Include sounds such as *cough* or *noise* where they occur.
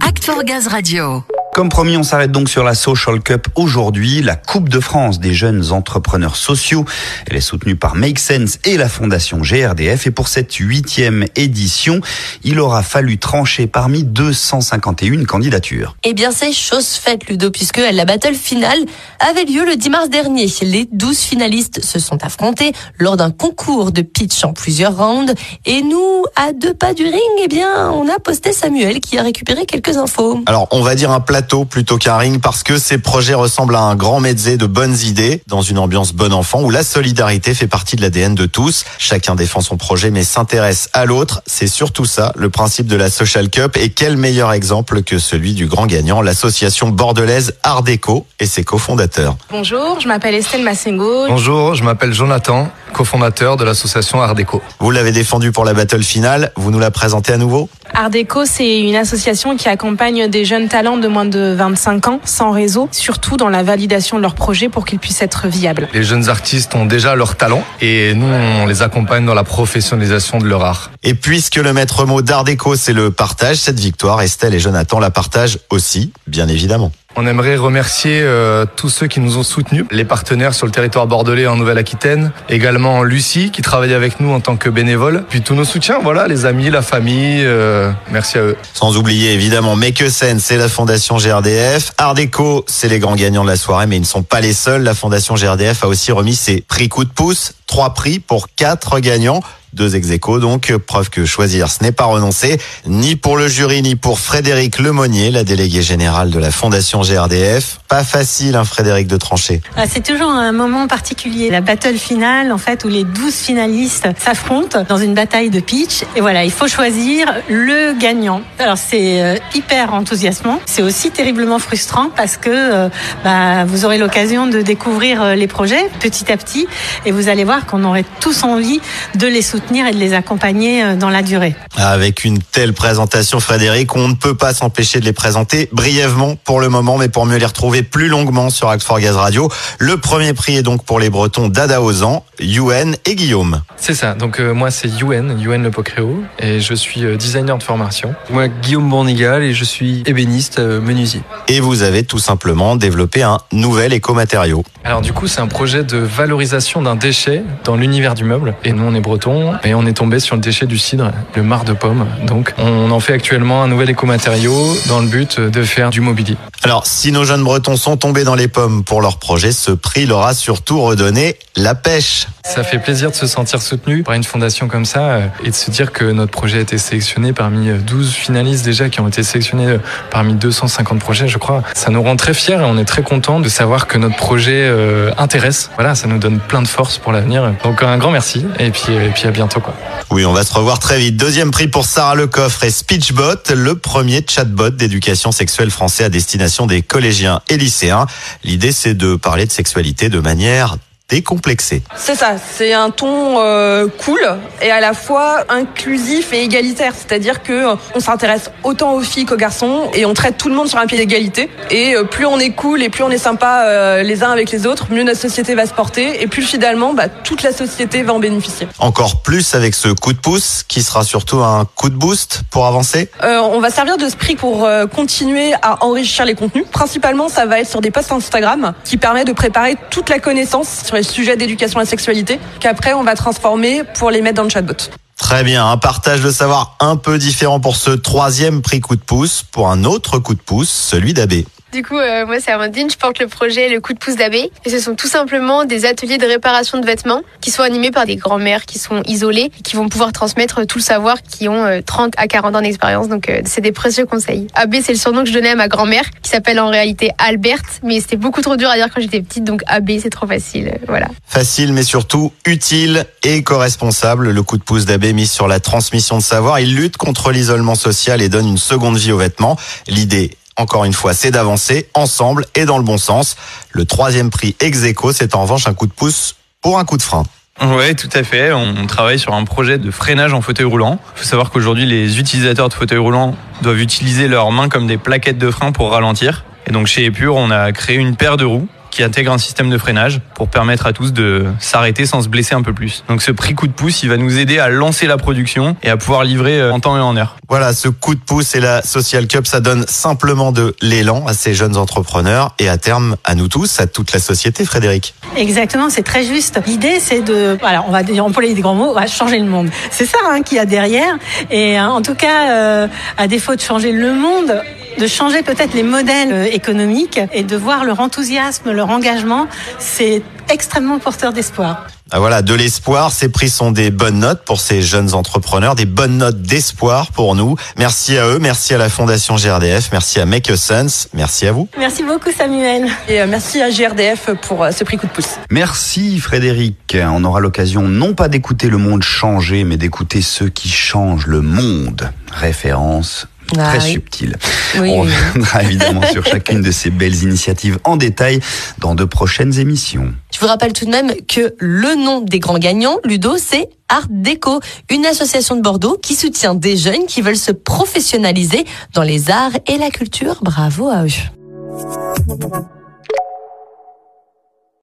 Act for Gaz Radio. Comme promis, on s'arrête donc sur la Social Cup aujourd'hui, la Coupe de France des jeunes entrepreneurs sociaux. Elle est soutenue par Make Sense et la Fondation GRDF. Et pour cette huitième édition, il aura fallu trancher parmi 251 candidatures. Eh bien, c'est chose faite, Ludo, puisque la battle finale avait lieu le 10 mars dernier. Les 12 finalistes se sont affrontés lors d'un concours de pitch en plusieurs rounds. Et nous, à deux pas du ring, eh bien, on a posté Samuel qui a récupéré quelques infos. Alors, on va dire un plateau plutôt qu'un ring parce que ces projets ressemblent à un grand mezzé de bonnes idées dans une ambiance bon enfant où la solidarité fait partie de l'ADN de tous. Chacun défend son projet mais s'intéresse à l'autre. C'est surtout ça le principe de la Social Cup et quel meilleur exemple que celui du grand gagnant, l'association bordelaise Art Déco et ses cofondateurs. Bonjour, je m'appelle Estelle Massengo. Bonjour, je m'appelle Jonathan, cofondateur de l'association Art Déco. Vous l'avez défendu pour la battle finale, vous nous la présentez à nouveau? Art Déco, c'est une association qui accompagne des jeunes talents de moins de 25 ans sans réseau, surtout dans la validation de leurs projets pour qu'ils puissent être viables. Les jeunes artistes ont déjà leur talent et nous, on les accompagne dans la professionnalisation de leur art. Et puisque le maître mot d'Art Déco, c'est le partage, cette victoire, Estelle et Jonathan la partagent aussi, bien évidemment. On aimerait remercier euh, tous ceux qui nous ont soutenus, les partenaires sur le territoire bordelais en Nouvelle-Aquitaine, également Lucie qui travaille avec nous en tant que bénévole, puis tous nos soutiens, voilà, les amis, la famille, euh, merci à eux. Sans oublier évidemment Make c'est la fondation GRDF, Art c'est les grands gagnants de la soirée, mais ils ne sont pas les seuls. La fondation GRDF a aussi remis ses prix coup de pouce, trois prix pour quatre gagnants deux ex donc preuve que choisir ce n'est pas renoncer ni pour le jury ni pour Frédéric Lemonnier la déléguée générale de la Fondation GRDF pas facile hein, Frédéric de trancher ah, c'est toujours un moment particulier. La battle finale en fait où les 12 finalistes s'affrontent dans une bataille de pitch. Et voilà il faut choisir le gagnant. Alors c'est euh, hyper enthousiasmant. C'est aussi terriblement frustrant parce que euh, bah, vous aurez l'occasion de découvrir euh, les projets petit à petit. Et vous allez voir qu'on aurait tous envie de les soutenir et de les accompagner euh, dans la durée. Avec une telle présentation, Frédéric, on ne peut pas s'empêcher de les présenter brièvement pour le moment, mais pour mieux les retrouver plus longuement sur Axe for Gaz Radio. Le premier prix est donc pour les Bretons d'Ada Ozan, Yuen et Guillaume. C'est ça. Donc euh, moi c'est Yuen, Yuen Le Pocréo, et je suis euh, designer de formation. Moi Guillaume Bournigal et je suis ébéniste menuisier. Et vous avez tout simplement développé un nouvel écomatériau. Alors du coup c'est un projet de valorisation d'un déchet dans l'univers du meuble. Et nous on est bretons et on est tombé sur le déchet du cidre, le marc de pomme. Donc on en fait actuellement un nouvel écomatériau dans le but de faire du mobilier. Alors si nos jeunes bretons sont tombés dans les pommes pour leur projet, ce prix leur a surtout redonné la pêche. Ça fait plaisir de se sentir soutenu par une fondation comme ça euh, et de se dire que notre projet a été sélectionné parmi 12 euh, finalistes déjà qui ont été sélectionnés euh, parmi 250 projets, je crois. Ça nous rend très fiers et on est très content de savoir que notre projet intéresse. Voilà, ça nous donne plein de force pour l'avenir. Donc un grand merci et puis, et puis à bientôt. Quoi. Oui, on va se revoir très vite. Deuxième prix pour Sarah Lecoffre et Speechbot, le premier chatbot d'éducation sexuelle français à destination des collégiens et lycéens. L'idée, c'est de parler de sexualité de manière décomplexé. C'est ça, c'est un ton euh, cool et à la fois inclusif et égalitaire, c'est-à-dire que euh, on s'intéresse autant aux filles qu'aux garçons et on traite tout le monde sur un pied d'égalité et euh, plus on est cool et plus on est sympa les uns avec les autres, mieux notre société va se porter et plus finalement bah, toute la société va en bénéficier. Encore plus avec ce coup de pouce qui sera surtout un coup de boost pour avancer. on va servir de ce prix pour continuer à enrichir les contenus. Principalement, ça va être sur des posts Instagram qui permet de préparer toute la connaissance sur les sujets d'éducation à la sexualité qu'après on va transformer pour les mettre dans le chatbot. Très bien, un partage de savoir un peu différent pour ce troisième prix coup de pouce, pour un autre coup de pouce, celui d'Abbé. Du coup, euh, moi c'est Amandine, je porte le projet Le coup de pouce d'abbé. Et ce sont tout simplement des ateliers de réparation de vêtements qui sont animés par des grands-mères qui sont isolées et qui vont pouvoir transmettre tout le savoir, qui ont 30 euh, à 40 ans d'expérience. Donc euh, c'est des précieux conseils. Abbé, c'est le surnom que je donnais à ma grand-mère, qui s'appelle en réalité Albert, mais c'était beaucoup trop dur à dire quand j'étais petite, donc Abbé c'est trop facile. Voilà. Facile, mais surtout utile et co-responsable. Le coup de pouce d'abbé mis sur la transmission de savoir. Il lutte contre l'isolement social et donne une seconde vie aux vêtements. L'idée encore une fois, c'est d'avancer ensemble et dans le bon sens. Le troisième prix ex c'est en revanche un coup de pouce pour un coup de frein. Oui, tout à fait. On travaille sur un projet de freinage en fauteuil roulant. Il faut savoir qu'aujourd'hui, les utilisateurs de fauteuil roulant doivent utiliser leurs mains comme des plaquettes de frein pour ralentir. Et donc chez Epure, on a créé une paire de roues qui intègre un système de freinage pour permettre à tous de s'arrêter sans se blesser un peu plus. Donc ce prix coup de pouce, il va nous aider à lancer la production et à pouvoir livrer euh, en temps et en heure. Voilà, ce coup de pouce et la Social Cup, ça donne simplement de l'élan à ces jeunes entrepreneurs et à terme à nous tous, à toute la société, Frédéric. Exactement, c'est très juste. L'idée, c'est de, voilà, on va employer des grands mots, on va changer le monde. C'est ça hein, qu'il y a derrière. Et hein, en tout cas, euh, à défaut de changer le monde, de changer peut-être les modèles euh, économiques et de voir leur enthousiasme, leur engagement, c'est extrêmement porteur d'espoir. Ah voilà, de l'espoir. Ces prix sont des bonnes notes pour ces jeunes entrepreneurs, des bonnes notes d'espoir pour nous. Merci à eux, merci à la Fondation GRDF, merci à Make a Sense, merci à vous. Merci beaucoup Samuel. Et euh, merci à GRDF pour euh, ce prix coup de pouce. Merci Frédéric. On aura l'occasion non pas d'écouter le monde changer, mais d'écouter ceux qui changent le monde. Référence Ah très oui. subtile. Oui, On oui. reviendra évidemment *laughs* sur chacune de ces belles initiatives en détail dans de prochaines émissions. Je vous rappelle tout de même que le nom des grands gagnants, Ludo, c'est Art Déco, une association de Bordeaux qui soutient des jeunes qui veulent se professionnaliser dans les arts et la culture. Bravo à eux.